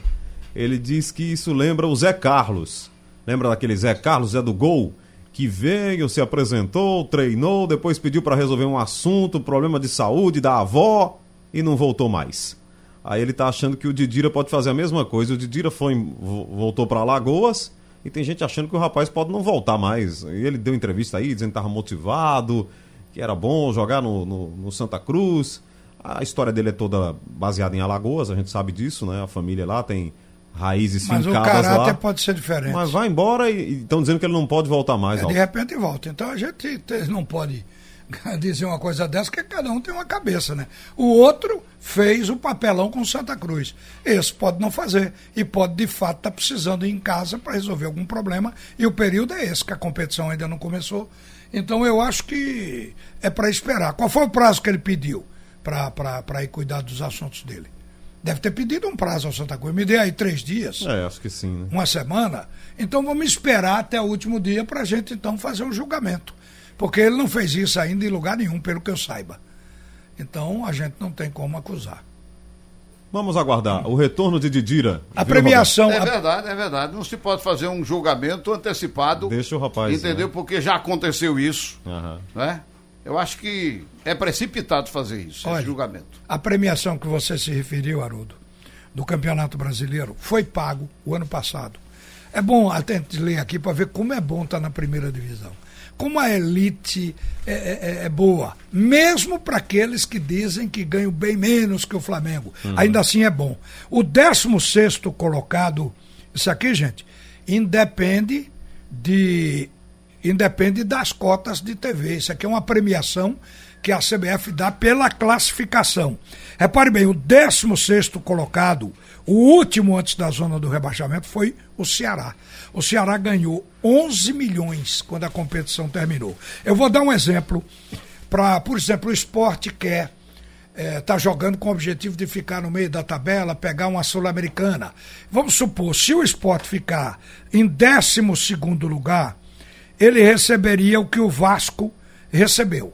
Ele diz que isso lembra o Zé Carlos. Lembra daquele Zé Carlos, Zé do Gol? Que veio, se apresentou, treinou, depois pediu para resolver um assunto, problema de saúde da avó e não voltou mais. Aí ele tá achando que o Didira pode fazer a mesma coisa. O Didira foi, voltou para Alagoas e tem gente achando que o rapaz pode não voltar mais. E ele deu entrevista aí dizendo que estava motivado, que era bom jogar no, no, no, Santa Cruz. A história dele é toda baseada em Alagoas, a gente sabe disso, né? A família lá tem raízes Mas fincadas lá. Mas o caráter lá. pode ser diferente. Mas vai embora e estão dizendo que ele não pode voltar mais. É, de repente volta. Então a gente não pode dizer uma coisa dessa, que cada um tem uma cabeça, né? O outro fez o papelão com Santa Cruz. Esse pode não fazer. E pode, de fato, estar tá precisando ir em casa para resolver algum problema. E o período é esse, que a competição ainda não começou. Então eu acho que é para esperar. Qual foi o prazo que ele pediu para ir cuidar dos assuntos dele? Deve ter pedido um prazo ao Santa Cruz. Me dê aí três dias. É, acho que sim. Né? Uma semana. Então vamos esperar até o último dia para a gente então fazer um julgamento. Porque ele não fez isso ainda em lugar nenhum, pelo que eu saiba. Então a gente não tem como acusar. Vamos aguardar o retorno de Didira. A premiação. É verdade, é verdade. Não se pode fazer um julgamento antecipado. Deixa o rapaz. Entendeu? Né? Porque já aconteceu isso. Uhum. Né? Eu acho que é precipitado fazer isso, Olha, esse julgamento. A premiação que você se referiu, Haroldo, do Campeonato Brasileiro, foi pago o ano passado. É bom até ler aqui para ver como é bom estar tá na primeira divisão como a elite é, é, é, é boa, mesmo para aqueles que dizem que ganham bem menos que o Flamengo. Uhum. Ainda assim é bom. O 16 colocado, isso aqui, gente, independe de. Independe das cotas de TV. Isso aqui é uma premiação que a CBF dá pela classificação. Repare bem, o 16 colocado, o último antes da zona do rebaixamento, foi o Ceará. O Ceará ganhou 11 milhões quando a competição terminou. Eu vou dar um exemplo. Para, por exemplo, o esporte quer está é, tá jogando com o objetivo de ficar no meio da tabela, pegar uma Sul-Americana. Vamos supor, se o esporte ficar em 12 lugar, ele receberia o que o Vasco recebeu.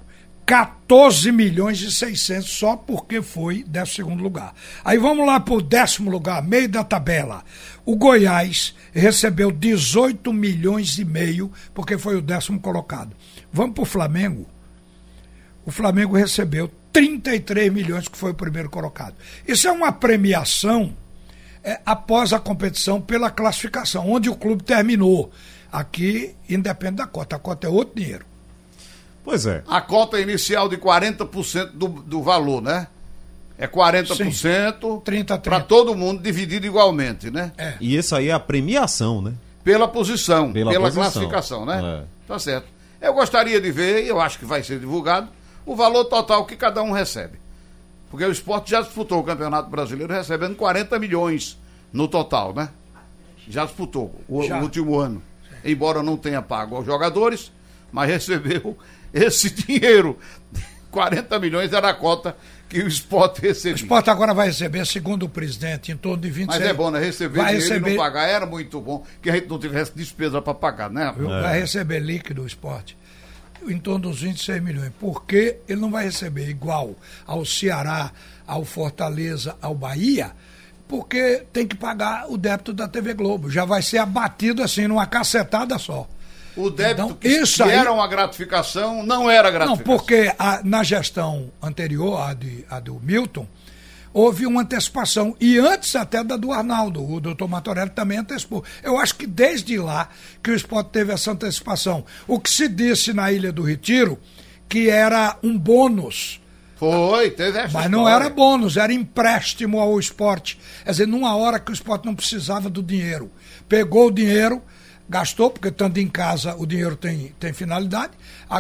14 milhões e 600 só porque foi 12 segundo lugar. Aí vamos lá para o décimo lugar, meio da tabela. O Goiás recebeu 18 milhões e meio porque foi o décimo colocado. Vamos para o Flamengo. O Flamengo recebeu 33 milhões que foi o primeiro colocado. Isso é uma premiação é, após a competição pela classificação, onde o clube terminou. Aqui independe da cota, a cota é outro dinheiro. Pois é. A cota inicial de 40% do, do valor, né? É 40%, 30, para todo mundo dividido igualmente, né? É. E isso aí é a premiação, né? Pela posição, pela, pela posição. classificação, né? É. Tá certo. Eu gostaria de ver, e eu acho que vai ser divulgado, o valor total que cada um recebe. Porque o esporte já disputou o Campeonato Brasileiro recebendo 40 milhões no total, né? Já disputou o, o último ano. Embora não tenha pago aos jogadores, mas recebeu esse dinheiro. 40 milhões era a cota que o esporte recebia. O esporte agora vai receber, segundo o presidente, em torno de 26 Mas é bom, né? Receber vai dinheiro receber, e não pagar era muito bom, que a gente não tivesse despesa para pagar, né? Vai receber líquido o esporte em torno dos 26 milhões. Porque ele não vai receber igual ao Ceará, ao Fortaleza, ao Bahia, porque tem que pagar o débito da TV Globo. Já vai ser abatido assim, numa cacetada só. O débito então, que, que aí, era uma gratificação não era gratificação. Não, porque a, na gestão anterior, a, de, a do Milton, houve uma antecipação. E antes até da do Arnaldo, o doutor Matorelli também antecipou. Eu acho que desde lá que o esporte teve essa antecipação. O que se disse na Ilha do Retiro, que era um bônus. Foi, teve essa Mas não era bônus, era empréstimo ao esporte. Quer dizer, numa hora que o esporte não precisava do dinheiro. Pegou o dinheiro gastou, porque tanto em casa o dinheiro tem, tem finalidade,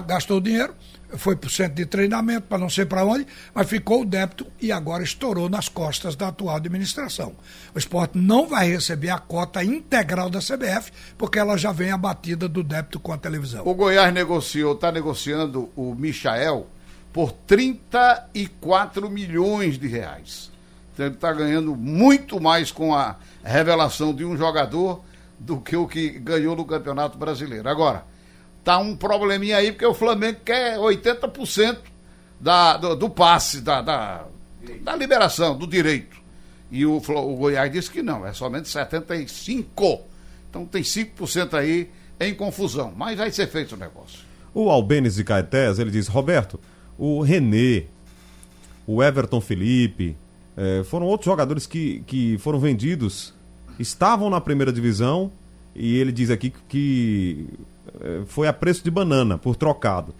gastou o dinheiro, foi para o centro de treinamento, para não sei para onde, mas ficou o débito e agora estourou nas costas da atual administração. O esporte não vai receber a cota integral da CBF, porque ela já vem abatida do débito com a televisão. O Goiás negociou, está negociando o Michael por 34 milhões de reais. Então ele está ganhando muito mais com a revelação de um jogador do que o que ganhou no Campeonato Brasileiro. Agora, tá um probleminha aí, porque o Flamengo quer 80% da, do, do passe, da, da, da, liberação, do direito. E o, o Goiás disse que não, é somente 75%. Então tem 5% aí em confusão, mas vai ser feito o negócio. O Albenes de Caetés, ele diz, Roberto, o René, o Everton Felipe, eh, foram outros jogadores que, que foram vendidos estavam na primeira divisão e ele diz aqui que eh, foi a preço de banana por trocado.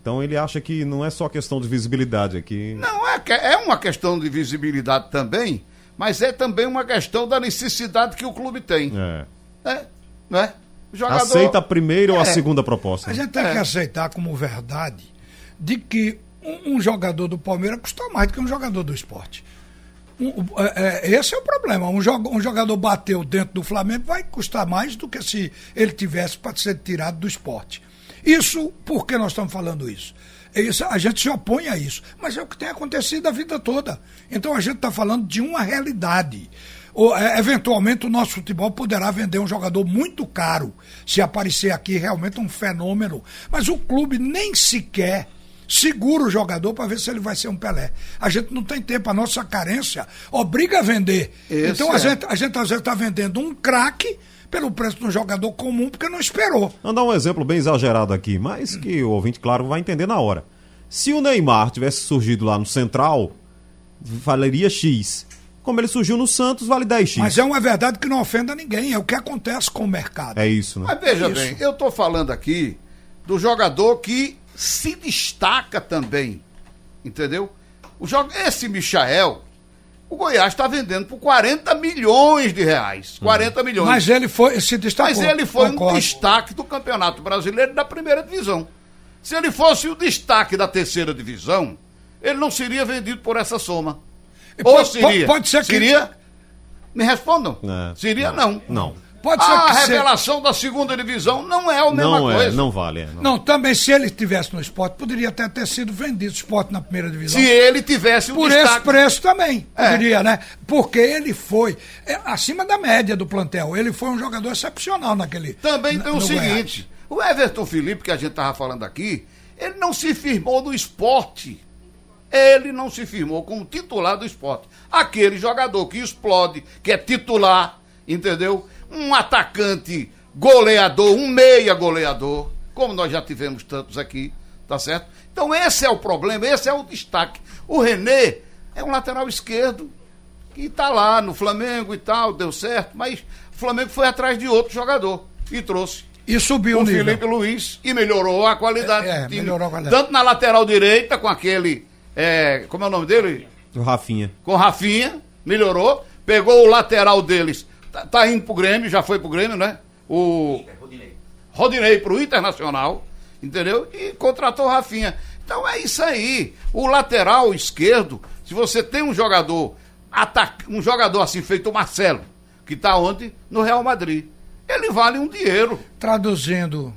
Então ele acha que não é só questão de visibilidade aqui. Não, é, é uma questão de visibilidade também, mas é também uma questão da necessidade que o clube tem. É. É, não é? Jogador... Aceita a primeira é. ou a é. segunda proposta? A gente tem é. que aceitar como verdade de que um, um jogador do Palmeiras custa mais do que um jogador do esporte. É, é, esse é o problema. Um, um jogador bateu dentro do Flamengo vai custar mais do que se ele tivesse para ser tirado do esporte. Isso, por que nós estamos falando isso? isso? A gente se opõe a isso, mas é o que tem acontecido a vida toda. Então a gente está falando de uma realidade. Ou, é, eventualmente o nosso futebol poderá vender um jogador muito caro se aparecer aqui realmente um fenômeno, mas o clube nem sequer segura o jogador para ver se ele vai ser um Pelé. A gente não tem tempo, a nossa carência obriga a vender. Esse então a, é. gente, a gente às vezes está vendendo um craque pelo preço de um jogador comum porque não esperou. Vamos dar um exemplo bem exagerado aqui, mas que o ouvinte, claro, vai entender na hora. Se o Neymar tivesse surgido lá no Central, valeria X. Como ele surgiu no Santos, vale 10x. Mas é uma verdade que não ofenda ninguém, é o que acontece com o mercado. É isso, né? Mas veja é bem, eu estou falando aqui do jogador que se destaca também. Entendeu? O jogo, esse Michael, o Goiás está vendendo por 40 milhões de reais. 40 uhum. milhões. Mas ele foi, se destacou. Mas ele foi Concordo. um destaque do Campeonato Brasileiro da primeira divisão. Se ele fosse o destaque da terceira divisão, ele não seria vendido por essa soma. Ou pode, seria? Pode ser que. Seria? Me respondam. É, seria não. Não. Pode ser a revelação da segunda divisão não é a mesma não é, coisa. É, não vale. É, não. não. também se ele estivesse no esporte, poderia até ter sido vendido o esporte na primeira divisão. Se ele tivesse um Por destaque. esse preço também, é. poderia, né? Porque ele foi é, acima da média do plantel. Ele foi um jogador excepcional naquele. Também tem o seguinte: Goiás. o Everton Felipe, que a gente estava falando aqui, ele não se firmou no esporte. Ele não se firmou como titular do esporte. Aquele jogador que explode, que é titular, entendeu? Um atacante goleador, um meia goleador, como nós já tivemos tantos aqui, tá certo? Então esse é o problema, esse é o destaque. O René é um lateral esquerdo que está lá no Flamengo e tal, deu certo, mas o Flamengo foi atrás de outro jogador e trouxe. E subiu o nível. Felipe Luiz e melhorou a qualidade é, do time. Melhorou a qualidade. Tanto na lateral direita com aquele, é, como é o nome dele? O Rafinha. Com o Rafinha, melhorou. Pegou o lateral deles, Tá, tá indo pro Grêmio, já foi pro Grêmio, né? O Rodinei. Rodinei pro Internacional, entendeu? E contratou o Rafinha. Então é isso aí. O lateral esquerdo, se você tem um jogador, ataca, um jogador assim feito o Marcelo, que tá onde? No Real Madrid. Ele vale um dinheiro. Traduzindo.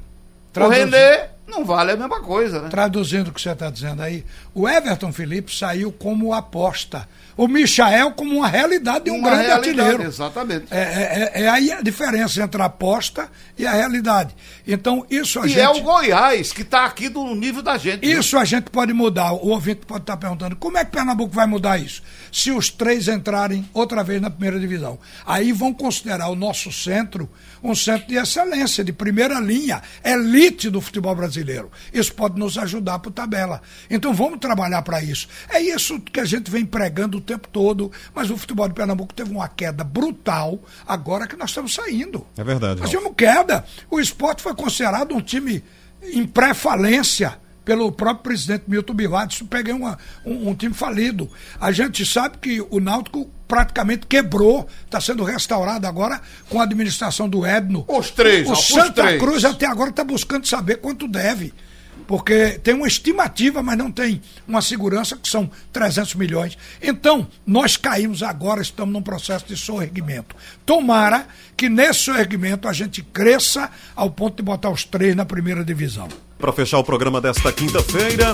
traduzindo. O René não vale a mesma coisa, né? Traduzindo o que você está dizendo aí, o Everton Felipe saiu como aposta. O Michael como uma realidade de um Uma grande artilheiro. Exatamente. É, é- é- é aí a diferença entre a aposta e a realidade. Então, isso a e gente. é o Goiás, que está aqui do nível da gente. né? Isso a gente pode mudar. O ouvinte pode estar perguntando como é que Pernambuco vai mudar isso? Se os três entrarem outra vez na primeira divisão. Aí vão considerar o nosso centro um centro de excelência, de primeira linha, elite do futebol brasileiro. Isso pode nos ajudar para tabela. Então vamos trabalhar para isso. É isso que a gente vem pregando tempo todo, mas o futebol de Pernambuco teve uma queda brutal agora que nós estamos saindo. É verdade, Nós tivemos queda. O esporte foi considerado um time em pré-falência pelo próprio presidente Milton Bivar. Isso peguei uma, um, um time falido. A gente sabe que o Náutico praticamente quebrou, está sendo restaurado agora com a administração do Edno. Os três, O Santa três. Cruz até agora está buscando saber quanto deve. Porque tem uma estimativa, mas não tem uma segurança, que são 300 milhões. Então, nós caímos agora, estamos num processo de sorregimento. Tomara que nesse sorregimento a gente cresça ao ponto de botar os três na primeira divisão. Para fechar o programa desta quinta-feira,